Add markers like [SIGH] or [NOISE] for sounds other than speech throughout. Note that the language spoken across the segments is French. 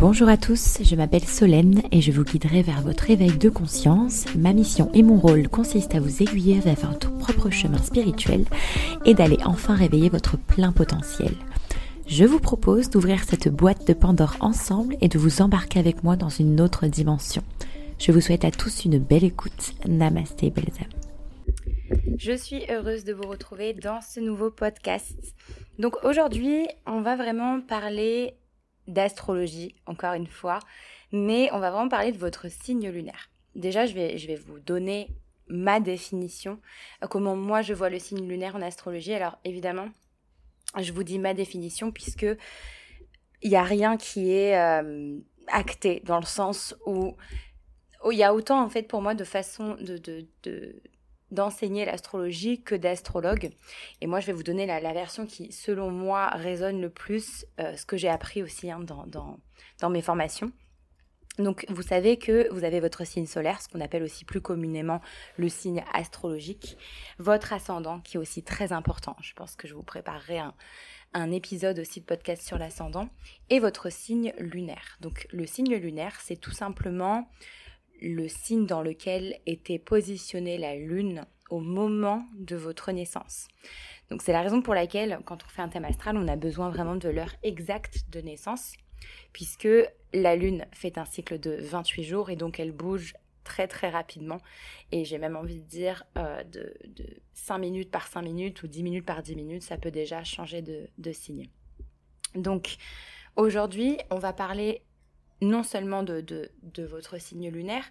Bonjour à tous, je m'appelle Solène et je vous guiderai vers votre éveil de conscience. Ma mission et mon rôle consistent à vous aiguiller vers votre propre chemin spirituel et d'aller enfin réveiller votre plein potentiel. Je vous propose d'ouvrir cette boîte de Pandore ensemble et de vous embarquer avec moi dans une autre dimension. Je vous souhaite à tous une belle écoute. Namasté, belles. Je suis heureuse de vous retrouver dans ce nouveau podcast. Donc aujourd'hui, on va vraiment parler d'astrologie, encore une fois, mais on va vraiment parler de votre signe lunaire. Déjà, je vais, je vais vous donner ma définition, comment moi je vois le signe lunaire en astrologie. Alors évidemment, je vous dis ma définition puisque il n'y a rien qui est euh, acté dans le sens où, il y a autant en fait pour moi de façons de, d'enseigner l'astrologie que d'astrologue. Et moi, je vais vous donner la, version qui, selon moi, résonne le plus, euh, ce que j'ai appris aussi hein, dans, dans, dans, mes formations. Donc, vous savez que vous avez votre signe solaire, ce qu'on appelle aussi plus communément le signe astrologique, votre ascendant, qui est aussi très important. Je pense que je vous préparerai un, un épisode aussi de podcast sur l'ascendant, et votre signe lunaire. Donc, le signe lunaire, c'est tout simplement le signe dans lequel était positionnée la lune au moment de votre naissance. Donc c'est la raison pour laquelle quand on fait un thème astral, on a besoin vraiment de l'heure exacte de naissance puisque la Lune fait un cycle de 28 jours et donc elle bouge très très rapidement. Et j'ai même envie de dire euh, de, 5 minutes par 5 minutes ou 10 minutes par 10 minutes, ça peut déjà changer de, de signe. Donc aujourd'hui, on va parler non seulement de, votre signe lunaire,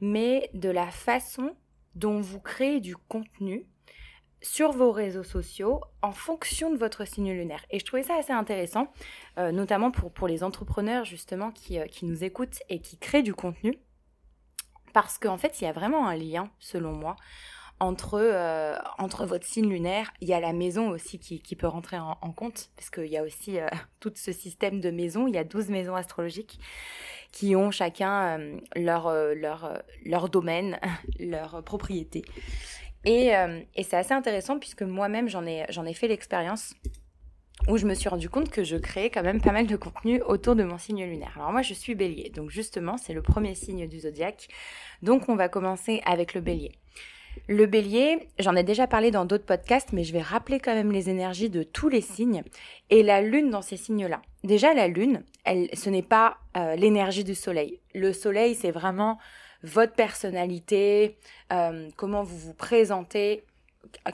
mais de la façon dont vous créez du contenu sur vos réseaux sociaux en fonction de votre signe lunaire. Et je trouvais ça assez intéressant, euh, notamment pour, pour les entrepreneurs justement qui, euh, qui, nous écoutent et qui créent du contenu, parce qu'en fait, il y a vraiment un lien, selon moi, entre, euh, entre votre signe lunaire. Il y a la maison aussi qui, qui peut rentrer en, compte, parce qu'il y a aussi [LAUGHS] tout ce système de maisons, il y a 12 maisons astrologiques qui ont chacun leur, leur, leur domaine, [LAUGHS] leur propriété. Euh, et, c'est assez intéressant puisque moi-même, j'en ai, j'en ai fait l'expérience où je me suis rendu compte que je créais quand même pas mal de contenu autour de mon signe lunaire. Alors moi, je suis bélier, donc justement, c'est le premier signe du zodiaque. Donc on va commencer avec le bélier. Le bélier, j'en ai déjà parlé dans d'autres podcasts, mais je vais rappeler quand même les énergies de tous les signes et la lune dans ces signes-là. Déjà, la lune, elle, ce n'est pas euh, l'énergie du soleil. Le soleil, c'est vraiment votre personnalité, euh, comment vous vous présentez.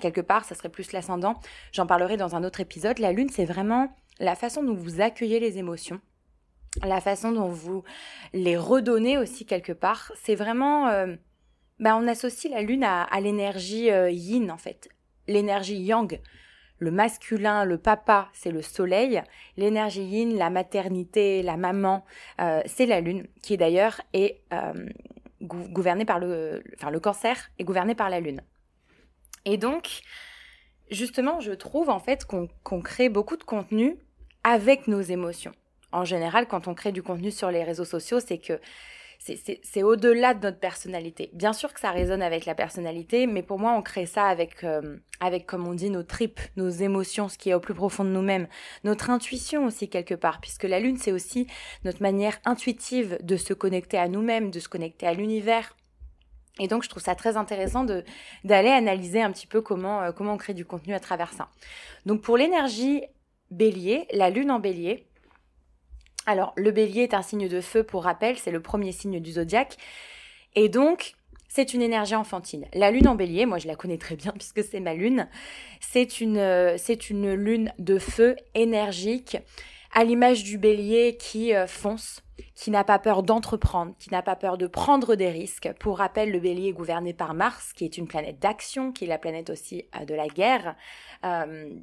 Quelque part, ça serait plus l'ascendant. J'en parlerai dans un autre épisode. La lune, c'est vraiment la façon dont vous accueillez les émotions, la façon dont vous les redonnez aussi quelque part. C'est vraiment... Euh, bah, on associe la lune à, l'énergie euh, yin, en fait. L'énergie yang le masculin, le papa, c'est le soleil. L'énergie yin, la maternité, la maman, c'est la lune, qui d'ailleurs est gouverné par le, enfin le cancer est gouverné par la lune. Et donc, justement, je trouve en fait qu'on crée beaucoup de contenu avec nos émotions. En général, quand on crée du contenu sur les réseaux sociaux, c'est que c'est au-delà de notre personnalité. Bien sûr que ça résonne avec la personnalité, mais pour moi, on crée ça avec, euh, avec comme on dit, nos tripes, nos émotions, ce qui est au plus profond de nous-mêmes, notre intuition aussi quelque part, puisque la lune, c'est aussi notre manière intuitive de se connecter à nous-mêmes, de se connecter à l'univers. Et donc, je trouve ça très intéressant de d'aller analyser un petit peu comment, euh, comment on crée du contenu à travers ça. Donc, pour l'énergie bélier, la lune en bélier, alors, le bélier est un signe de feu, pour rappel, c'est le premier signe du zodiaque. Et donc, c'est une énergie enfantine. La lune en bélier, moi je la connais très bien [LAUGHS] puisque c'est ma lune, c'est une, euh, c'est une lune de feu énergique, à l'image du bélier qui euh, fonce, qui n'a pas peur d'entreprendre, qui n'a pas peur de prendre des risques. Pour rappel, le bélier est gouverné par Mars, qui est une planète d'action, qui est la planète aussi euh, de la guerre.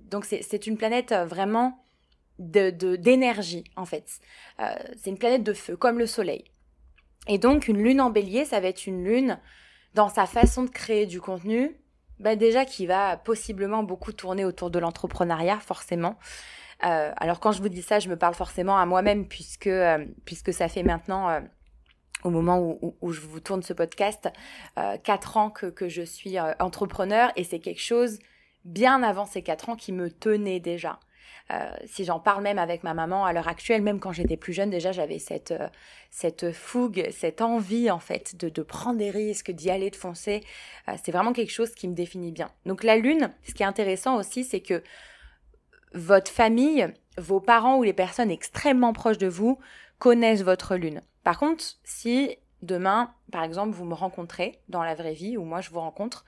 donc c'est une planète vraiment de d'énergie en fait. Euh, c'est une planète de feu comme le Soleil. Et donc une lune en Bélier, ça va être une lune dans sa façon de créer du contenu, bah déjà qui va possiblement beaucoup tourner autour de l'entrepreneuriat forcément. Euh, alors quand je vous dis ça, je me parle forcément à moi-même puisque euh, puisque ça fait maintenant au moment où, je vous tourne ce podcast, quatre ans que, que je suis entrepreneur et c'est quelque chose bien avant ces 4 ans qui me tenaient déjà. Euh, si j'en parle même avec ma maman à l'heure actuelle, même quand j'étais plus jeune, déjà j'avais cette, euh, cette fougue, cette envie en fait de, de prendre des risques, d'y aller, de foncer. Euh, c'est vraiment quelque chose qui me définit bien. Donc la lune, ce qui est intéressant aussi, c'est que votre famille, vos parents ou les personnes extrêmement proches de vous connaissent votre lune. Par contre, si demain, par exemple, vous me rencontrez dans la vraie vie ou moi je vous rencontre,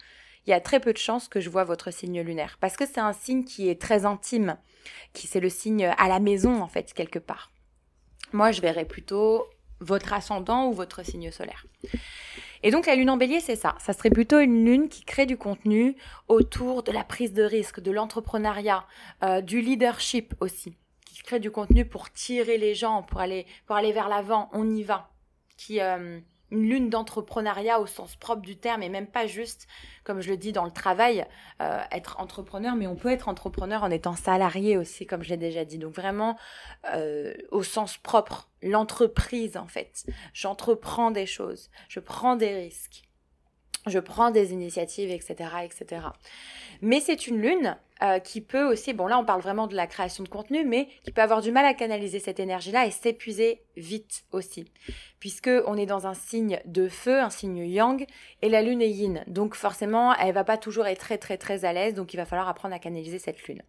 il y a très peu de chances que je vois votre signe lunaire parce que c'est un signe qui est très intime, qui c'est le signe à la maison en fait quelque part. Moi, je verrais plutôt votre ascendant ou votre signe solaire. Et donc la lune en bélier, c'est ça. Ça serait plutôt une lune qui crée du contenu autour de la prise de risque, de l'entrepreneuriat, euh, du leadership aussi, qui crée du contenu pour tirer les gens, pour aller, pour aller vers l'avant, on y va, qui, euh, une lune d'entrepreneuriat au sens propre du terme et même pas juste, comme je le dis dans le travail, euh, être entrepreneur, mais on peut être entrepreneur en étant salarié aussi, comme je l'ai déjà dit. Donc vraiment euh, au sens propre, l'entreprise en fait. J'entreprends des choses, je prends des risques, je prends des initiatives, etc., etc. Mais c'est une lune euh, qui peut aussi, bon là on parle vraiment de la création de contenu, mais qui peut avoir du mal à canaliser cette énergie-là et s'épuiser vite aussi, puisque on est dans un signe de feu, un signe yang, et la lune est yin, donc forcément elle va pas toujours être très très très à l'aise, donc il va falloir apprendre à canaliser cette lune.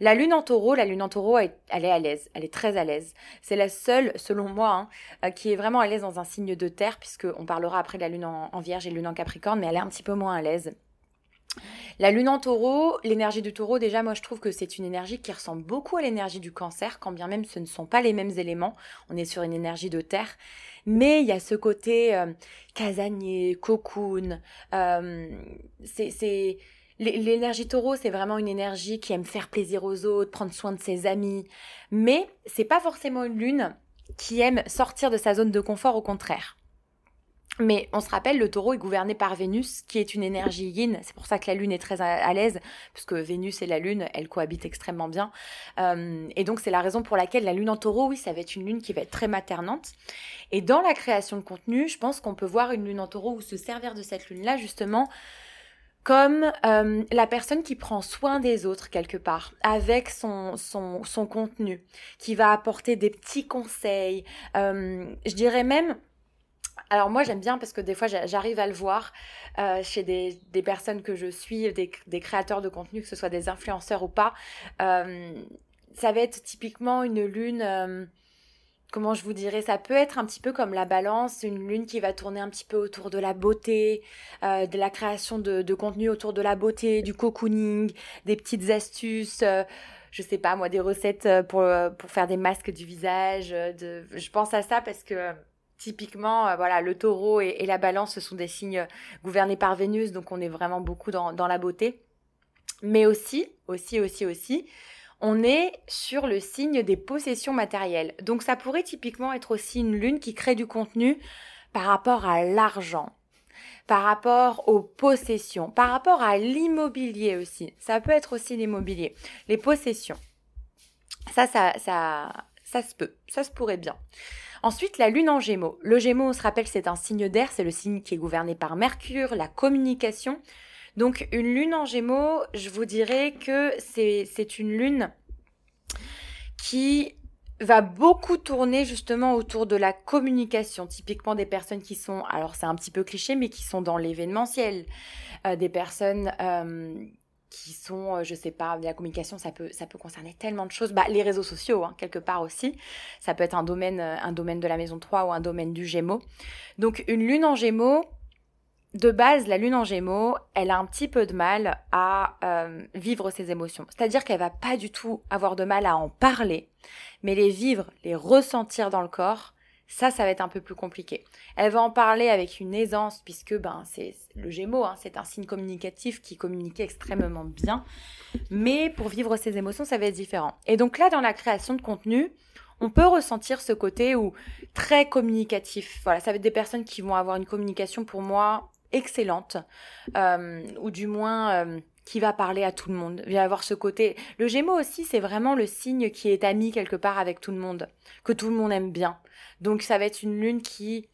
La lune en taureau, la lune en taureau, elle, est à l'aise, elle est très à l'aise. C'est la seule, selon moi, hein, euh, qui est vraiment à l'aise dans un signe de terre, puisque on parlera après de la lune en, vierge et la lune en capricorne, mais elle est un petit peu moins à l'aise. La lune en taureau, l'énergie du taureau, déjà, moi je trouve que c'est une énergie qui ressemble beaucoup à l'énergie du cancer, quand bien même ce ne sont pas les mêmes éléments. On est sur une énergie de terre. Mais il y a ce côté euh, casanier, cocoon. Euh, c'est. L'énergie taureau, c'est vraiment une énergie qui aime faire plaisir aux autres, prendre soin de ses amis. Mais c'est pas forcément une lune qui aime sortir de sa zone de confort, au contraire. Mais on se rappelle, le taureau est gouverné par Vénus, qui est une énergie yin. C'est pour ça que la Lune est très à, l'aise, puisque Vénus et la Lune, elles cohabitent extrêmement bien. Euh, et donc, c'est la raison pour laquelle la Lune en taureau, oui, ça va être une Lune qui va être très maternante. Et dans la création de contenu, je pense qu'on peut voir une Lune en taureau ou se servir de cette Lune-là, justement, comme euh, la personne qui prend soin des autres quelque part, avec son, son, son contenu, qui va apporter des petits conseils. Euh, je dirais même alors moi j'aime bien parce que des fois j'arrive à le voir euh, chez des, personnes que je suis, des, créateurs de contenu, que ce soit des influenceurs ou pas. Euh, ça va être typiquement une lune, euh, comment je vous dirais, ça peut être un petit peu comme la balance, une lune qui va tourner un petit peu autour de la beauté, de la création de, contenu autour de la beauté, du cocooning, des petites astuces je sais pas moi des recettes pour, pour faire des masques du visage de, je pense à ça parce que Typiquement, euh, voilà, le taureau et, la balance, ce sont des signes gouvernés par Vénus, donc on est vraiment beaucoup dans, la beauté. Mais aussi, aussi, aussi, aussi, on est sur le signe des possessions matérielles. Donc ça pourrait typiquement être aussi une lune qui crée du contenu par rapport à l'argent, par rapport aux possessions, par rapport à l'immobilier aussi. Ça peut être aussi l'immobilier, les possessions. Ça, ça, ça, ça se peut, ça se pourrait bien. Ensuite, la lune en gémeaux. Le gémeaux, on se rappelle, c'est un signe d'air, c'est le signe qui est gouverné par Mercure, la communication. Donc une lune en gémeaux, je vous dirais que c'est une lune qui va beaucoup tourner justement autour de la communication, typiquement des personnes qui sont, alors c'est un petit peu cliché, mais qui sont dans l'événementiel, euh, des personnes euh, qui sont, euh, je sais pas, la communication, ça peut, ça peut concerner tellement de choses. Bah, les réseaux sociaux, hein, quelque part aussi. Ça peut être un domaine, euh, un domaine de la maison 3 ou un domaine du Gémeaux. Donc, une lune en Gémeaux, de base, la lune en Gémeaux, elle a un petit peu de mal à euh, vivre ses émotions. C'est-à-dire qu'elle va pas du tout avoir de mal à en parler, mais les vivre, les ressentir dans le corps, ça, ça va être un peu plus compliqué. Elle va en parler avec une aisance puisque ben c'est le Gémeaux, hein, c'est un signe communicatif qui communique extrêmement bien. Mais pour vivre ses émotions, ça va être différent. Et donc là, dans la création de contenu, on peut ressentir ce côté où très communicatif. Voilà, ça va être des personnes qui vont avoir une communication pour moi excellente, euh, ou du moins euh, qui va parler à tout le monde. Il va avoir ce côté. Le Gémeaux aussi, c'est vraiment le signe qui est ami quelque part avec tout le monde, que tout le monde aime bien. Donc ça va être une lune qui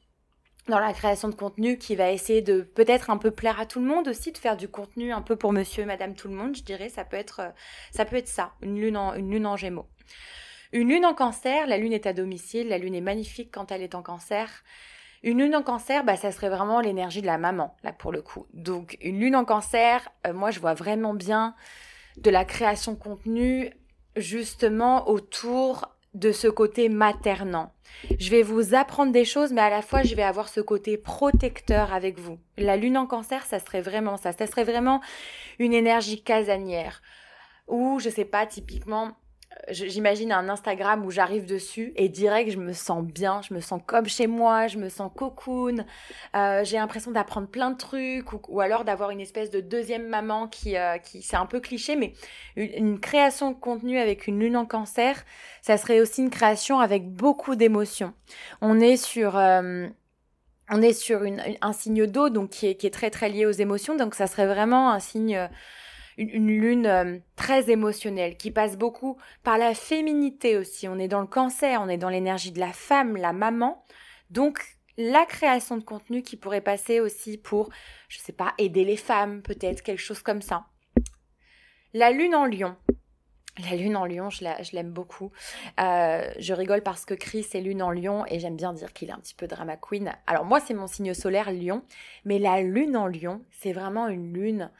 dans la création de contenu qui va essayer de peut-être un peu plaire à tout le monde aussi, de faire du contenu un peu pour monsieur, madame, tout le monde, je dirais, ça peut être euh, ça, peut être ça une, lune en, une lune en gémeaux. Une lune en cancer, la lune est à domicile, la lune est magnifique quand elle est en cancer. Une lune en cancer, bah, ça serait vraiment l'énergie de la maman, là, pour le coup. Donc, une lune en cancer, euh, moi, je vois vraiment bien de la création contenu, justement, autour de ce côté maternant. Je vais vous apprendre des choses, mais à la fois, je vais avoir ce côté protecteur avec vous. La lune en cancer, ça serait vraiment ça. Ça serait vraiment une énergie casanière. Ou, je sais pas, typiquement, j'imagine un Instagram où j'arrive dessus et direct je me sens bien, je me sens comme chez moi, je me sens cocoon, euh, j'ai l'impression d'apprendre plein de trucs ou, alors d'avoir une espèce de deuxième maman qui, euh, qui c'est un peu cliché, mais une, création de contenu avec une lune en cancer, ça serait aussi une création avec beaucoup d'émotions. On est sur... Euh, on est sur une, un signe d'eau donc qui est, qui est très très lié aux émotions donc ça serait vraiment un signe une, lune euh, très émotionnelle qui passe beaucoup par la féminité aussi. On est dans le cancer, on est dans l'énergie de la femme, la maman. Donc la création de contenu qui pourrait passer aussi pour, je sais pas, aider les femmes, peut-être quelque chose comme ça. La lune en lion. La lune en lion, je l'aime beaucoup. Euh, je rigole parce que Chris est lune en lion et j'aime bien dire qu'il est un petit peu drama queen. Alors moi, c'est mon signe solaire lion, mais la lune en lion, c'est vraiment une lune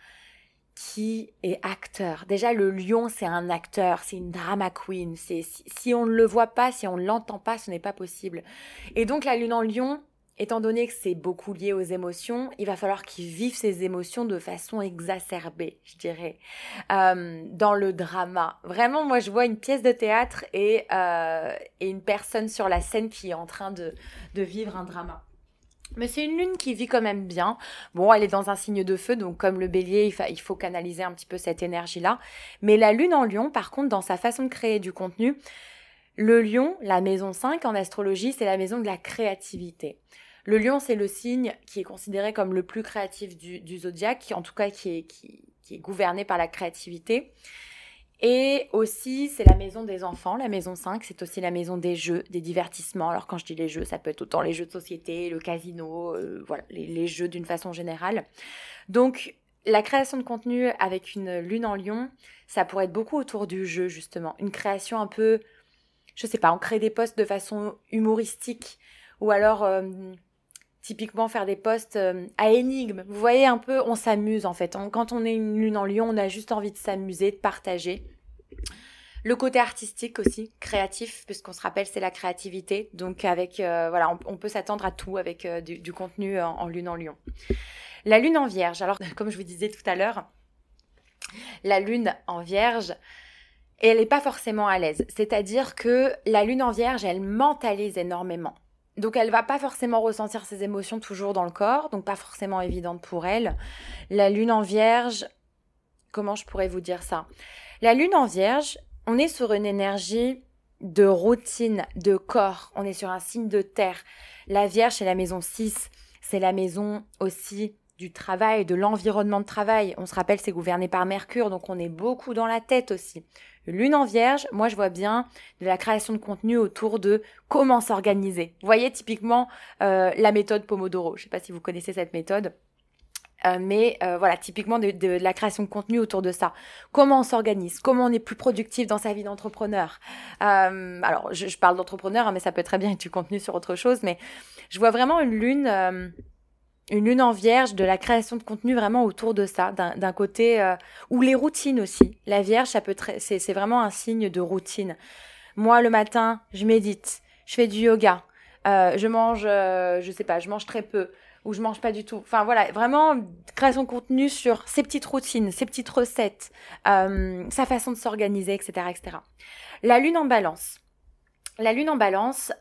qui est acteur. Déjà, le lion, c'est un acteur, c'est une drama queen. C'est si, on ne le voit pas, si on ne l'entend pas, ce n'est pas possible. Et donc, la lune en lion, étant donné que c'est beaucoup lié aux émotions, il va falloir qu'il vive ses émotions de façon exacerbée, je dirais, euh, dans le drama. Vraiment, moi, je vois une pièce de théâtre et, euh, une personne sur la scène qui est en train de vivre un drama. Mais c'est une lune qui vit quand même bien. Bon, elle est dans un signe de feu, donc comme le bélier, il, faut canaliser un petit peu cette énergie-là. Mais la lune en lion, par contre, dans sa façon de créer du contenu, le lion, la maison 5 en astrologie, c'est la maison de la créativité. Le lion, c'est le signe qui est considéré comme le plus créatif du, zodiaque, en tout cas qui est gouverné par la créativité. Et aussi, c'est la maison des enfants, la maison 5, c'est aussi la maison des jeux, des divertissements. Alors quand je dis les jeux, ça peut être autant les jeux de société, le casino, euh, voilà, les, jeux d'une façon générale. Donc la création de contenu avec une lune en lion, ça pourrait être beaucoup autour du jeu justement, une création un peu, je sais pas, on crée des posts de façon humoristique ou alors euh, typiquement faire des posts euh, à énigmes. Vous voyez un peu, on s'amuse en fait. quand on est une lune en lion, on a juste envie de s'amuser, de partager. Le côté artistique aussi, créatif, puisqu'on se rappelle c'est la créativité. Donc avec euh, voilà, on, peut s'attendre à tout avec euh, du, contenu en, lune en lion. La lune en vierge. Alors [LAUGHS] comme je vous disais tout à l'heure, la lune en vierge, elle n'est pas forcément à l'aise. C'est-à-dire que la lune en vierge, elle mentalise énormément. Donc elle va pas forcément ressentir ses émotions toujours dans le corps, donc pas forcément évidente pour elle. La lune en vierge, comment je pourrais vous dire ça? La lune en vierge, on est sur une énergie de routine, de corps, on est sur un signe de terre. La vierge, c'est la maison 6, c'est la maison aussi du travail, de l'environnement de travail. On se rappelle, c'est gouverné par Mercure, donc on est beaucoup dans la tête aussi. Lune en vierge, moi je vois bien de la création de contenu autour de comment s'organiser. Vous voyez typiquement euh, la méthode Pomodoro. Je ne sais pas si vous connaissez cette méthode. Euh, mais euh, voilà, typiquement de, la création de contenu autour de ça. Comment on s'organise? Comment on est plus productif dans sa vie d'entrepreneur? Alors, je, parle d'entrepreneur, hein, mais ça peut très bien être du contenu sur autre chose. Mais je vois vraiment une lune une lune en vierge, de la création de contenu vraiment autour de ça, d'un côté, euh, ou les routines aussi. La vierge, c'est vraiment un signe de routine. Moi, le matin, je médite, je fais du yoga, euh, je mange, euh, je sais pas, je mange très peu, ou je mange pas du tout. Enfin voilà, vraiment création de contenu sur ses petites routines, ses petites recettes, sa façon de s'organiser, etc., etc. La lune en balance. La lune en balance,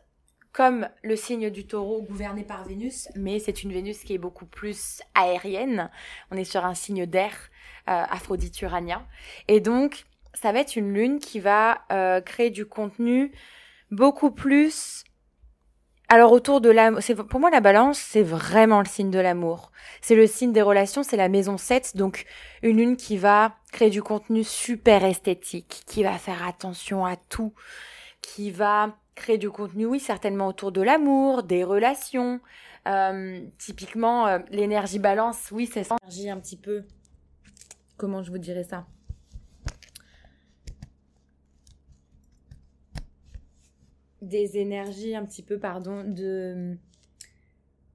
comme le signe du taureau gouverné par Vénus, mais c'est une Vénus qui est beaucoup plus aérienne. On est sur un signe d'air, euh, Aphrodite-Uranien. Et donc, ça va être une lune qui va euh, créer du contenu beaucoup plus... Alors autour de la... Pour moi, la balance, c'est vraiment le signe de l'amour. C'est le signe des relations, c'est la maison 7, donc une lune qui va créer du contenu super esthétique, qui va faire attention à tout, qui va créer du contenu, oui, certainement autour de l'amour, des relations, typiquement, l'énergie balance, oui, c'est ça. L'énergie un petit peu. Comment je vous dirais ça? Des énergies un petit peu, pardon, de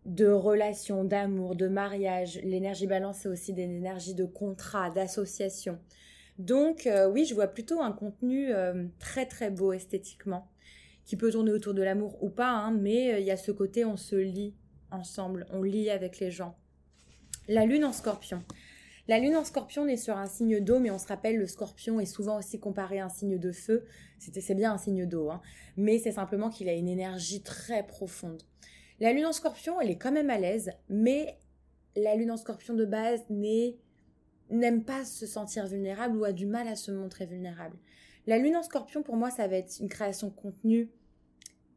de relations, d'amour, de mariage. L'énergie balance, c'est aussi des énergies de contrat, d'association. Donc euh, oui, je vois plutôt un contenu euh, très très beau esthétiquement, qui peut tourner autour de l'amour ou pas, hein, mais euh, il y a ce côté on se lie ensemble, on lie avec les gens. La lune en scorpion. La lune en scorpion est sur un signe d'eau, mais on se rappelle, le scorpion est souvent aussi comparé à un signe de feu. C'est bien un signe d'eau, hein, mais c'est simplement qu'il a une énergie très profonde. La lune en scorpion, elle est quand même à l'aise, mais la lune en scorpion de base n'aime pas se sentir vulnérable ou a du mal à se montrer vulnérable. La lune en scorpion, pour moi, ça va être une création de contenu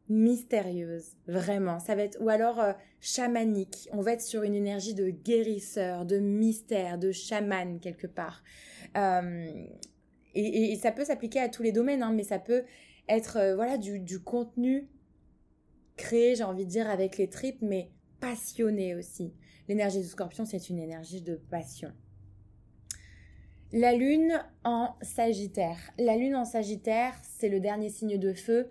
mystérieuse, vraiment. Ça va être, ou alors euh, chamanique. On va être sur une énergie de guérisseur, de mystère, de chaman quelque part. Euh, et, ça peut s'appliquer à tous les domaines, hein, mais ça peut être euh, voilà du, du contenu créé, j'ai envie de dire, avec les tripes, mais passionné aussi. L'énergie du scorpion, c'est une énergie de passion. La lune en Sagittaire. La lune en Sagittaire, c'est le dernier signe de feu.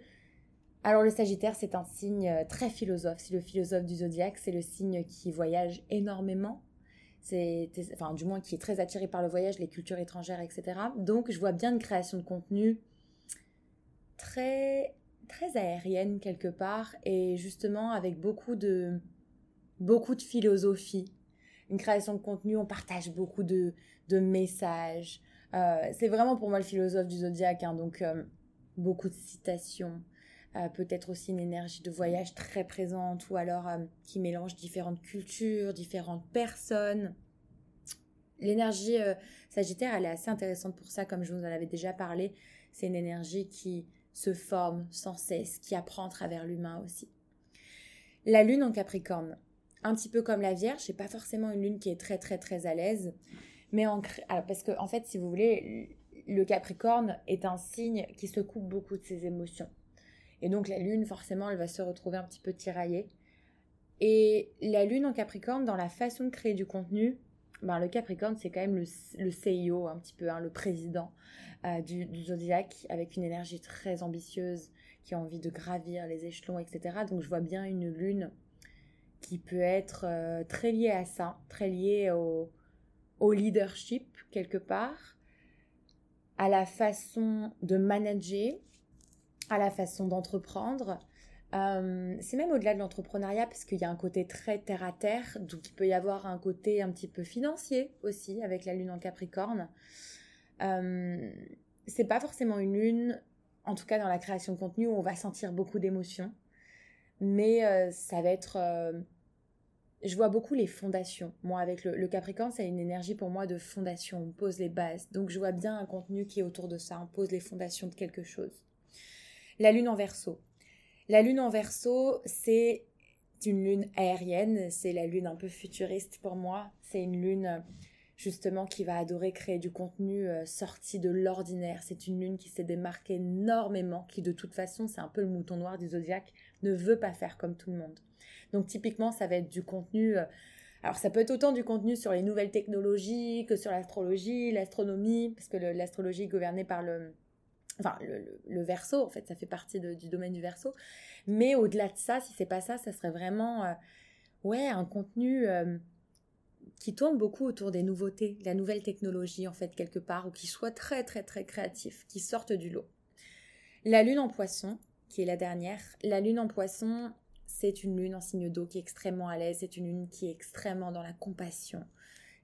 Alors le Sagittaire, c'est un signe euh, très philosophe. C'est le philosophe du zodiaque. C'est le signe qui voyage énormément. C'est, enfin, du moins qui est très attiré par le voyage, les cultures étrangères, etc. Donc, je vois bien une création de contenu très très aérienne quelque part et justement avec beaucoup de beaucoup de philosophie. Une création de contenu, on partage beaucoup de, de messages. Euh, c'est vraiment pour moi le philosophe du zodiaque, hein, donc euh, beaucoup de citations. Euh, peut-être aussi une énergie de voyage très présente ou alors qui mélange différentes cultures, différentes personnes. L'énergie sagittaire, elle est assez intéressante pour ça, comme je vous en avais déjà parlé. C'est une énergie qui se forme sans cesse, qui apprend à travers l'humain aussi. La lune en Capricorne, un petit peu comme la Vierge, c'est pas forcément une lune qui est très très très à l'aise, mais en parce que en fait, si vous voulez, le Capricorne est un signe qui se coupe beaucoup de ses émotions. Et donc la lune, forcément, elle va se retrouver un petit peu tiraillée. Et la lune en Capricorne, dans la façon de créer du contenu, ben, le Capricorne, c'est quand même le, le CIO, un petit peu, hein, le président. Euh, du, du, zodiaque avec une énergie très ambitieuse, qui a envie de gravir les échelons, etc. Donc je vois bien une lune qui peut être euh, très liée à ça, très liée au, au leadership quelque part, à la façon de manager, à la façon d'entreprendre. Euh, c'est même au-delà de l'entrepreneuriat parce qu'il y a un côté très terre à terre, donc il peut y avoir un côté un petit peu financier aussi avec la lune en Capricorne. Euh, c'est pas forcément une lune, en tout cas dans la création de contenu, où on va sentir beaucoup d'émotions. Mais euh, ça va être. Euh, je vois beaucoup les fondations. Moi, avec le, Capricorne, c'est une énergie pour moi de fondation. On pose les bases. Donc, je vois bien un contenu qui est autour de ça. On pose les fondations de quelque chose. La lune en verso. La lune en verso, c'est une lune aérienne. C'est la lune un peu futuriste pour moi. C'est une lune justement qui va adorer créer du contenu euh, sorti de l'ordinaire. C'est une lune qui s'est démarquée énormément, qui de toute façon, c'est un peu le mouton noir du zodiaque, ne veut pas faire comme tout le monde. Donc typiquement, ça va être du contenu... Euh, alors ça peut être autant du contenu sur les nouvelles technologies que sur l'astrologie, l'astronomie, parce que l'astrologie est gouvernée par le... Enfin, le, verso, en fait, ça fait partie du domaine du verso. Mais au-delà de ça, si c'est pas ça, ça serait vraiment... Euh, ouais, un contenu qui tourne beaucoup autour des nouveautés, la nouvelle technologie en fait quelque part, ou qui soit très très très créatif, qui sortent du lot. La lune en poisson, qui est la dernière, la lune en poisson, c'est une lune en signe d'eau qui est extrêmement à l'aise, c'est une lune qui est extrêmement dans la compassion.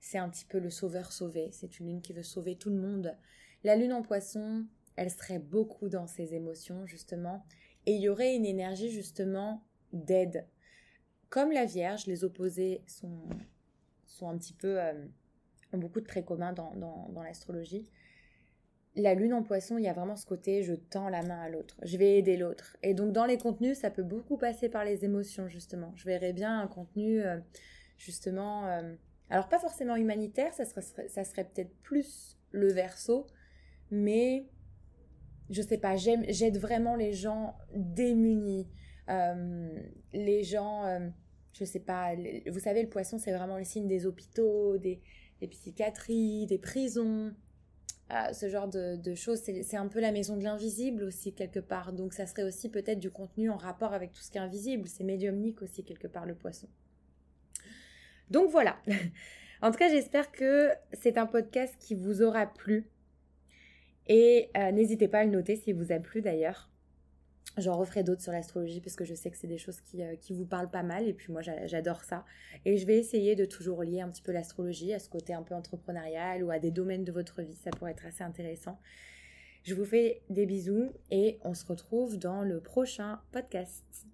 C'est un petit peu le sauveur sauvé, c'est une lune qui veut sauver tout le monde. La lune en poisson, elle serait beaucoup dans ses émotions justement, et il y aurait une énergie justement d'aide. Comme la Vierge, les opposés sont sont un petit peu, euh, ont beaucoup de traits communs dans, dans, l'astrologie. La lune en poisson, il y a vraiment ce côté je tends la main à l'autre, je vais aider l'autre. Et donc dans les contenus, ça peut beaucoup passer par les émotions justement. Je verrais bien un contenu euh, justement, euh, alors pas forcément humanitaire, ça serait, ça serait peut-être plus le verso, mais je sais pas, j'aide vraiment les gens démunis, les gens je sais pas, vous savez, le poisson, c'est vraiment le signe des hôpitaux, des, psychiatries, des prisons, euh, ce genre de, choses. C'est un peu la maison de l'invisible aussi, quelque part. Donc, ça serait aussi peut-être du contenu en rapport avec tout ce qui est invisible. C'est médiumnique aussi, quelque part, le poisson. Donc, voilà. [LAUGHS] en tout cas, j'espère que c'est un podcast qui vous aura plu. Et euh, n'hésitez pas à le noter s'il vous a plu d'ailleurs. J'en referai d'autres sur l'astrologie parce que je sais que c'est des choses qui, euh, qui, vous parlent pas mal et puis moi j'adore ça. Et je vais essayer de toujours lier un petit peu l'astrologie à ce côté un peu entrepreneurial ou à des domaines de votre vie. Ça pourrait être assez intéressant. Je vous fais des bisous et on se retrouve dans le prochain podcast.